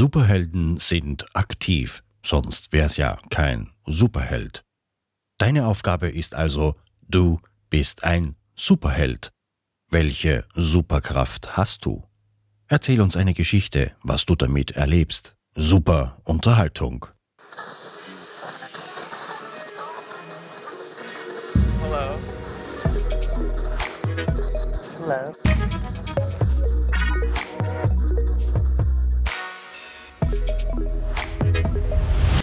Superhelden sind aktiv, sonst wär's ja kein Superheld. Deine Aufgabe ist also, du bist ein Superheld. Welche Superkraft hast du? Erzähl uns eine Geschichte, was du damit erlebst. Super Unterhaltung. Hello. Hello.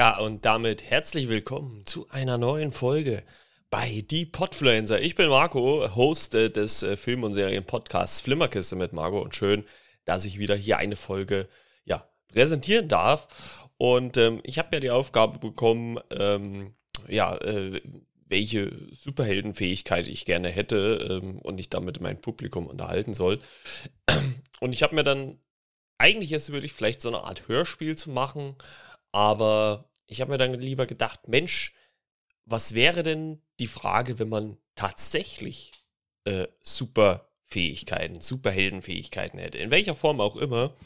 Ja, und damit herzlich willkommen zu einer neuen Folge bei Die Podfluencer. Ich bin Marco, Host äh, des äh, Film- und Serien-Podcasts Flimmerkiste mit Marco und schön, dass ich wieder hier eine Folge ja, präsentieren darf. Und ähm, ich habe ja die Aufgabe bekommen, ähm, ja, äh, welche Superheldenfähigkeit ich gerne hätte ähm, und ich damit mein Publikum unterhalten soll. Und ich habe mir dann eigentlich jetzt würde ich vielleicht so eine Art Hörspiel zu machen, aber ich habe mir dann lieber gedacht, Mensch, was wäre denn die Frage, wenn man tatsächlich äh, Superfähigkeiten, Superheldenfähigkeiten hätte, in welcher Form auch immer.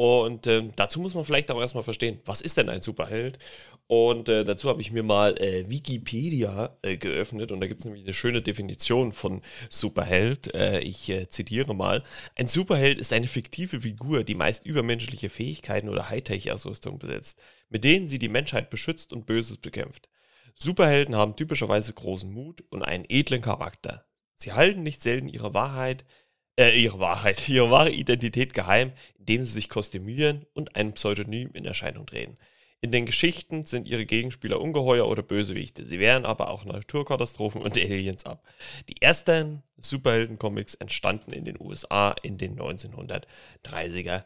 Und ähm, dazu muss man vielleicht auch erstmal verstehen, was ist denn ein Superheld? Und äh, dazu habe ich mir mal äh, Wikipedia äh, geöffnet und da gibt es nämlich eine schöne Definition von Superheld. Äh, ich äh, zitiere mal. Ein Superheld ist eine fiktive Figur, die meist übermenschliche Fähigkeiten oder Hightech-Ausrüstung besitzt, mit denen sie die Menschheit beschützt und Böses bekämpft. Superhelden haben typischerweise großen Mut und einen edlen Charakter. Sie halten nicht selten ihre Wahrheit, äh, ihre Wahrheit, ihre wahre Identität geheim, indem sie sich kostümieren und einem Pseudonym in Erscheinung treten. In den Geschichten sind ihre Gegenspieler Ungeheuer oder Bösewichte. Sie wehren aber auch Naturkatastrophen und Aliens ab. Die ersten Superhelden-Comics entstanden in den USA in den 1930er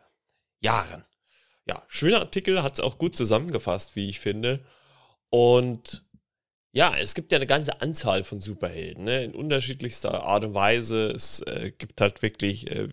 Jahren. Ja, schöner Artikel, hat es auch gut zusammengefasst, wie ich finde. Und ja, es gibt ja eine ganze Anzahl von Superhelden, ne? in unterschiedlichster Art und Weise. Es äh, gibt halt wirklich äh,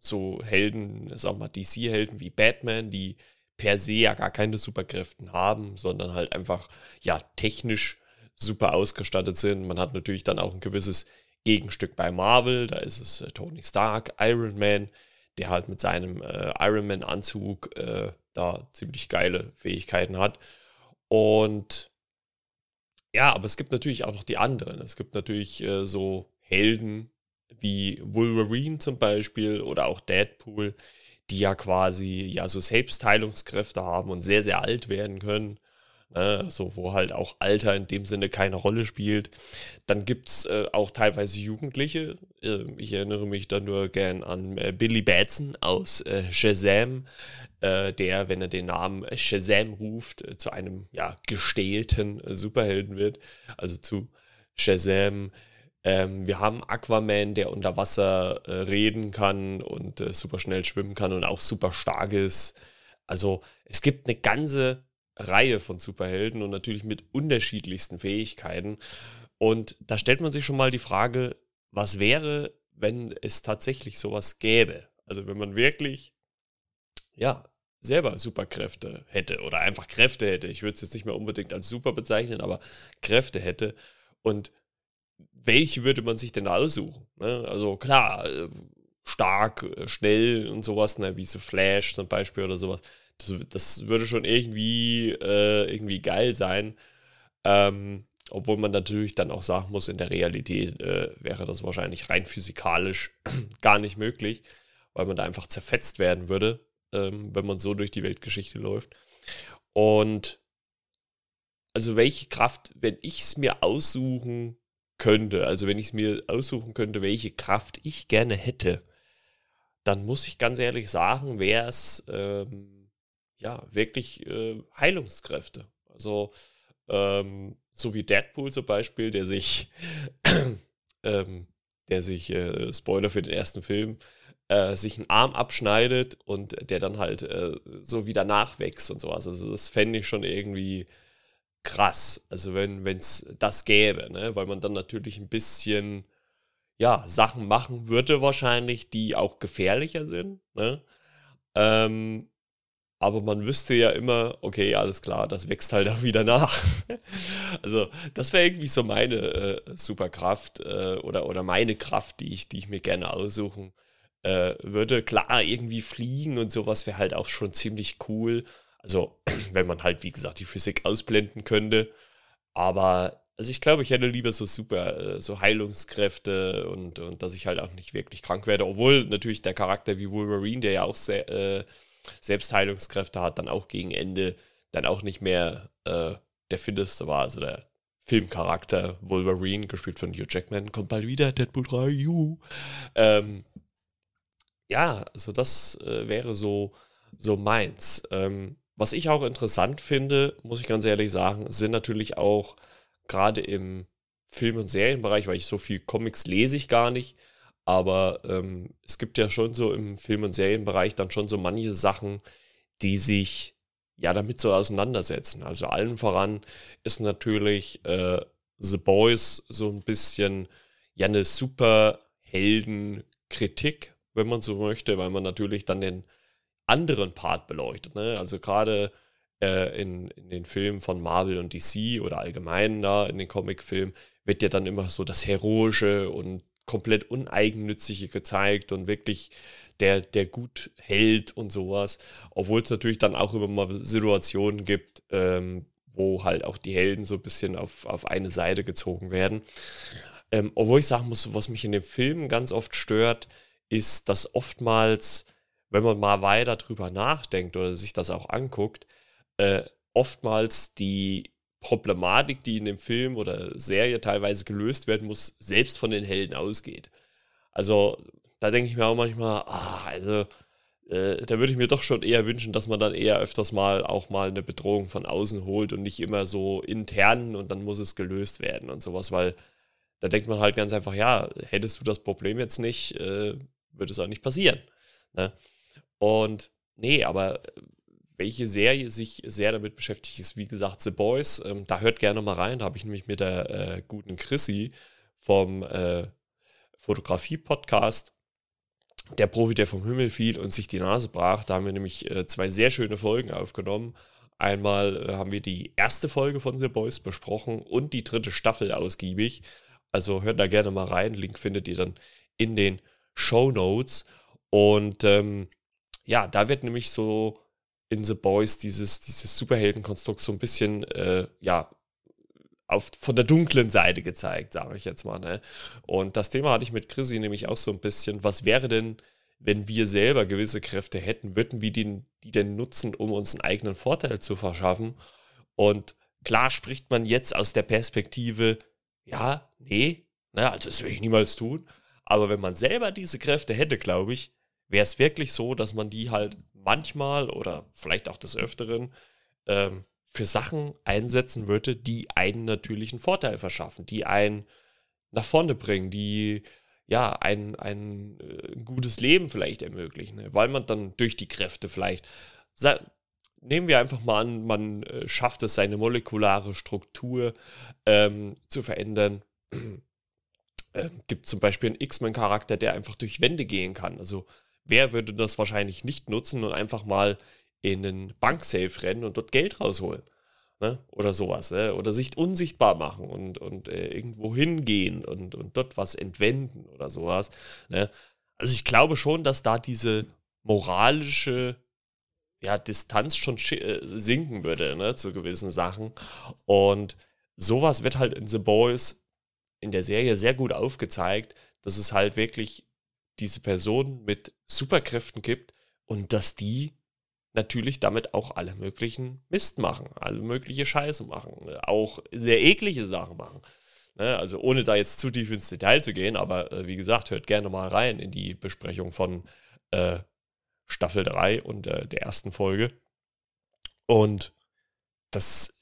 so Helden, sagen wir mal DC-Helden wie Batman, die per se ja gar keine Superkräfte haben, sondern halt einfach ja technisch super ausgestattet sind. Man hat natürlich dann auch ein gewisses Gegenstück bei Marvel, da ist es äh, Tony Stark, Iron Man, der halt mit seinem äh, Iron Man Anzug äh, da ziemlich geile Fähigkeiten hat. Und ja, aber es gibt natürlich auch noch die anderen. Es gibt natürlich äh, so Helden wie Wolverine zum Beispiel oder auch Deadpool, die ja quasi ja so Selbstheilungskräfte haben und sehr, sehr alt werden können. Ne? So, wo halt auch Alter in dem Sinne keine Rolle spielt. Dann gibt es äh, auch teilweise Jugendliche. Äh, ich erinnere mich da nur gern an äh, Billy Batson aus äh, Shazam, äh, der, wenn er den Namen Shazam ruft, äh, zu einem ja, gestählten Superhelden wird. Also zu Shazam ähm, wir haben Aquaman, der unter Wasser äh, reden kann und äh, super schnell schwimmen kann und auch super stark ist. Also es gibt eine ganze Reihe von Superhelden und natürlich mit unterschiedlichsten Fähigkeiten. Und da stellt man sich schon mal die Frage, was wäre, wenn es tatsächlich sowas gäbe? Also wenn man wirklich, ja, selber Superkräfte hätte oder einfach Kräfte hätte. Ich würde es jetzt nicht mehr unbedingt als super bezeichnen, aber Kräfte hätte. Und welche würde man sich denn aussuchen? Ne? Also klar, äh, stark, äh, schnell und sowas, ne? wie so Flash zum Beispiel oder sowas. Das, das würde schon irgendwie, äh, irgendwie geil sein. Ähm, obwohl man natürlich dann auch sagen muss, in der Realität äh, wäre das wahrscheinlich rein physikalisch gar nicht möglich, weil man da einfach zerfetzt werden würde, ähm, wenn man so durch die Weltgeschichte läuft. Und also welche Kraft, wenn ich es mir aussuchen könnte, also wenn ich es mir aussuchen könnte, welche Kraft ich gerne hätte, dann muss ich ganz ehrlich sagen, wäre es ähm, ja wirklich äh, Heilungskräfte. Also ähm, so wie Deadpool zum Beispiel, der sich, ähm, der sich, äh, Spoiler für den ersten Film, äh, sich einen Arm abschneidet und der dann halt äh, so wieder nachwächst und sowas. Also das fände ich schon irgendwie krass. Also wenn es das gäbe, ne? weil man dann natürlich ein bisschen ja, Sachen machen würde wahrscheinlich, die auch gefährlicher sind. Ne? Ähm, aber man wüsste ja immer, okay, alles klar, das wächst halt auch wieder nach. also, das wäre irgendwie so meine äh, Superkraft äh, oder, oder meine Kraft, die ich, die ich mir gerne aussuchen äh, würde. Klar, irgendwie fliegen und sowas wäre halt auch schon ziemlich cool. Also, wenn man halt, wie gesagt, die Physik ausblenden könnte. Aber, also ich glaube, ich hätte lieber so super, äh, so Heilungskräfte und, und dass ich halt auch nicht wirklich krank werde. Obwohl natürlich der Charakter wie Wolverine, der ja auch sehr, äh, Selbstheilungskräfte hat, dann auch gegen Ende dann auch nicht mehr äh, der fitteste war. Also der Filmcharakter Wolverine, gespielt von Hugh Jackman, kommt bald wieder, Deadpool 3, juhu. Ähm, ja, also das äh, wäre so, so meins. Ähm, was ich auch interessant finde, muss ich ganz ehrlich sagen, sind natürlich auch gerade im Film- und Serienbereich, weil ich so viel Comics lese ich gar nicht, aber ähm, es gibt ja schon so im Film- und Serienbereich dann schon so manche Sachen, die sich ja damit so auseinandersetzen. Also allen voran ist natürlich äh, The Boys so ein bisschen ja eine super Heldenkritik, wenn man so möchte, weil man natürlich dann den anderen Part beleuchtet. Ne? Also gerade äh, in, in den Filmen von Marvel und DC oder allgemein da in den Comicfilmen wird ja dann immer so das Heroische und komplett uneigennützige gezeigt und wirklich der, der gut hält und sowas. Obwohl es natürlich dann auch immer mal Situationen gibt, ähm, wo halt auch die Helden so ein bisschen auf, auf eine Seite gezogen werden. Ähm, obwohl ich sagen muss, was mich in den Filmen ganz oft stört, ist, dass oftmals wenn man mal weiter drüber nachdenkt oder sich das auch anguckt, äh, oftmals die Problematik, die in dem Film oder Serie teilweise gelöst werden muss, selbst von den Helden ausgeht. Also da denke ich mir auch manchmal, ah, also äh, da würde ich mir doch schon eher wünschen, dass man dann eher öfters mal auch mal eine Bedrohung von außen holt und nicht immer so intern und dann muss es gelöst werden und sowas, weil da denkt man halt ganz einfach, ja, hättest du das Problem jetzt nicht, äh, würde es auch nicht passieren. Ne? Und nee, aber welche Serie sich sehr damit beschäftigt, ist wie gesagt The Boys. Ähm, da hört gerne mal rein. Da habe ich nämlich mit der äh, guten Chrissy vom äh, Fotografie-Podcast, der Profi, der vom Himmel fiel und sich die Nase brach. Da haben wir nämlich äh, zwei sehr schöne Folgen aufgenommen. Einmal äh, haben wir die erste Folge von The Boys besprochen und die dritte Staffel ausgiebig. Also hört da gerne mal rein. Link findet ihr dann in den Show Notes. Und ähm, ja, da wird nämlich so in The Boys dieses, dieses Superheldenkonstrukt so ein bisschen, äh, ja, auf, von der dunklen Seite gezeigt, sage ich jetzt mal. Ne? Und das Thema hatte ich mit Chrissy nämlich auch so ein bisschen, was wäre denn, wenn wir selber gewisse Kräfte hätten, würden wir die, die denn nutzen, um uns einen eigenen Vorteil zu verschaffen? Und klar spricht man jetzt aus der Perspektive, ja, nee, ne, also das will ich niemals tun. Aber wenn man selber diese Kräfte hätte, glaube ich, wäre es wirklich so, dass man die halt manchmal oder vielleicht auch des Öfteren ähm, für Sachen einsetzen würde, die einen natürlichen Vorteil verschaffen, die einen nach vorne bringen, die ja ein, ein, äh, ein gutes Leben vielleicht ermöglichen, ne? weil man dann durch die Kräfte vielleicht, nehmen wir einfach mal an, man äh, schafft es, seine molekulare Struktur ähm, zu verändern. äh, gibt zum Beispiel einen X-Men-Charakter, der einfach durch Wände gehen kann. Also wer würde das wahrscheinlich nicht nutzen und einfach mal in einen Banksafe rennen und dort Geld rausholen? Ne? Oder sowas. Ne? Oder sich unsichtbar machen und, und äh, irgendwo hingehen und, und dort was entwenden oder sowas. Ne? Also ich glaube schon, dass da diese moralische ja, Distanz schon äh, sinken würde ne? zu gewissen Sachen. Und sowas wird halt in The Boys in der Serie sehr gut aufgezeigt, dass es halt wirklich diese Person mit Superkräften gibt und dass die natürlich damit auch alle möglichen Mist machen, alle mögliche Scheiße machen, ne? auch sehr eklige Sachen machen. Ne? Also ohne da jetzt zu tief ins Detail zu gehen, aber äh, wie gesagt, hört gerne mal rein in die Besprechung von äh, Staffel 3 und äh, der ersten Folge. Und das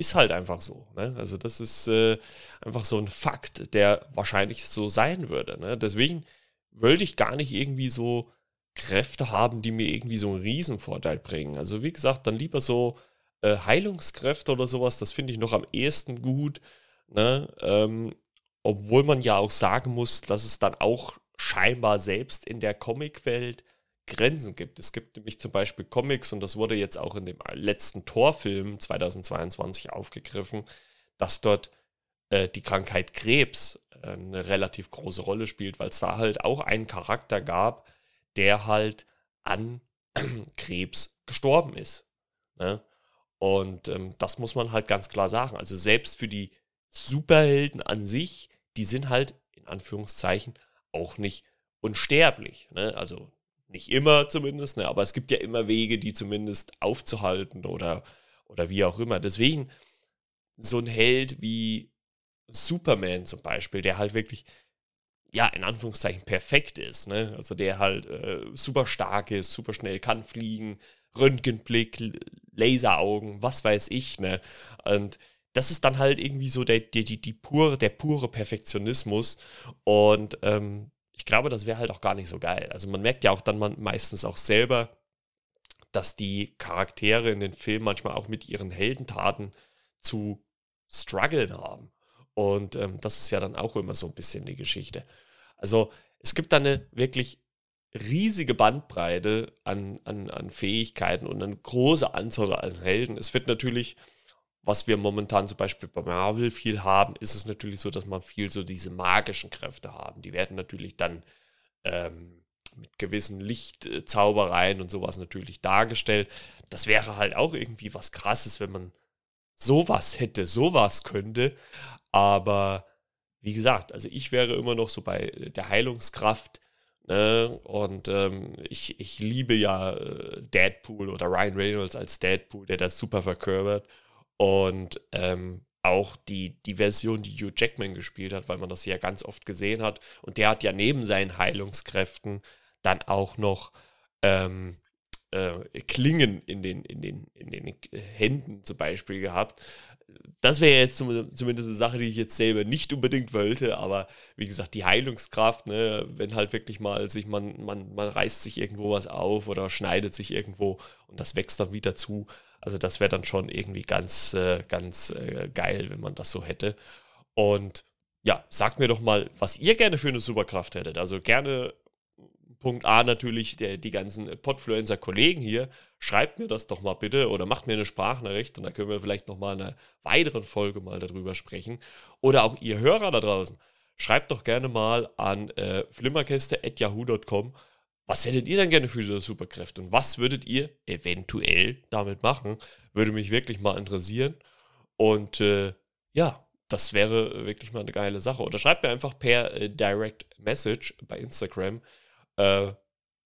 ist halt einfach so. Ne? Also das ist äh, einfach so ein Fakt, der wahrscheinlich so sein würde. Ne? Deswegen wollte ich gar nicht irgendwie so Kräfte haben, die mir irgendwie so einen Riesenvorteil bringen. Also wie gesagt, dann lieber so äh, Heilungskräfte oder sowas, das finde ich noch am ehesten gut. Ne? Ähm, obwohl man ja auch sagen muss, dass es dann auch scheinbar selbst in der Comicwelt Grenzen gibt. Es gibt nämlich zum Beispiel Comics, und das wurde jetzt auch in dem letzten Torfilm 2022 aufgegriffen, dass dort äh, die Krankheit Krebs äh, eine relativ große Rolle spielt, weil es da halt auch einen Charakter gab, der halt an Krebs gestorben ist. Ne? Und ähm, das muss man halt ganz klar sagen. Also selbst für die Superhelden an sich, die sind halt in Anführungszeichen auch nicht unsterblich. Ne? Also nicht immer zumindest, ne? aber es gibt ja immer Wege, die zumindest aufzuhalten oder, oder wie auch immer. Deswegen so ein Held wie Superman zum Beispiel, der halt wirklich, ja, in Anführungszeichen perfekt ist. Ne? Also der halt äh, super stark ist, super schnell kann fliegen, Röntgenblick, Laseraugen, was weiß ich. Ne? Und das ist dann halt irgendwie so der, der, die, die pure, der pure Perfektionismus. Und ähm, ich glaube, das wäre halt auch gar nicht so geil. Also man merkt ja auch dann man meistens auch selber, dass die Charaktere in den Filmen manchmal auch mit ihren Heldentaten zu strugglen haben. Und ähm, das ist ja dann auch immer so ein bisschen die Geschichte. Also es gibt da eine wirklich riesige Bandbreite an, an, an Fähigkeiten und eine große Anzahl an Helden. Es wird natürlich was wir momentan zum Beispiel bei Marvel viel haben, ist es natürlich so, dass man viel so diese magischen Kräfte haben. Die werden natürlich dann ähm, mit gewissen Lichtzaubereien und sowas natürlich dargestellt. Das wäre halt auch irgendwie was Krasses, wenn man sowas hätte, sowas könnte. Aber wie gesagt, also ich wäre immer noch so bei der Heilungskraft. Ne? Und ähm, ich, ich liebe ja äh, Deadpool oder Ryan Reynolds als Deadpool, der das super verkörpert. Und ähm, auch die, die Version, die Hugh Jackman gespielt hat, weil man das ja ganz oft gesehen hat. Und der hat ja neben seinen Heilungskräften dann auch noch ähm, äh, Klingen in den, in, den, in den Händen zum Beispiel gehabt. Das wäre jetzt zum, zumindest eine Sache, die ich jetzt selber nicht unbedingt wollte, aber wie gesagt, die Heilungskraft, ne, wenn halt wirklich mal sich man, man, man reißt sich irgendwo was auf oder schneidet sich irgendwo und das wächst dann wieder zu. Also das wäre dann schon irgendwie ganz, äh, ganz äh, geil, wenn man das so hätte. Und ja, sagt mir doch mal, was ihr gerne für eine Superkraft hättet. Also gerne Punkt A natürlich der, die ganzen Podfluencer-Kollegen hier. Schreibt mir das doch mal bitte oder macht mir eine Sprachnachricht und dann können wir vielleicht nochmal in einer weiteren Folge mal darüber sprechen. Oder auch ihr Hörer da draußen. Schreibt doch gerne mal an äh, flimmerkäste.yahoo.com was hättet ihr denn gerne für diese Superkräfte und was würdet ihr eventuell damit machen? Würde mich wirklich mal interessieren. Und äh, ja, das wäre wirklich mal eine geile Sache. Oder schreibt mir einfach per äh, Direct Message bei Instagram. Äh,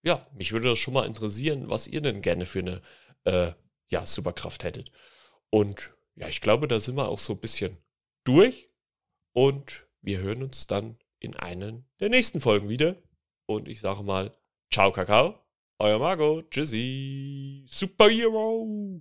ja, mich würde das schon mal interessieren, was ihr denn gerne für eine äh, ja, Superkraft hättet. Und ja, ich glaube, da sind wir auch so ein bisschen durch. Und wir hören uns dann in einen der nächsten Folgen wieder. Und ich sage mal, Ciao, Kakao. Euer Marco. Tschüssi. Superhero.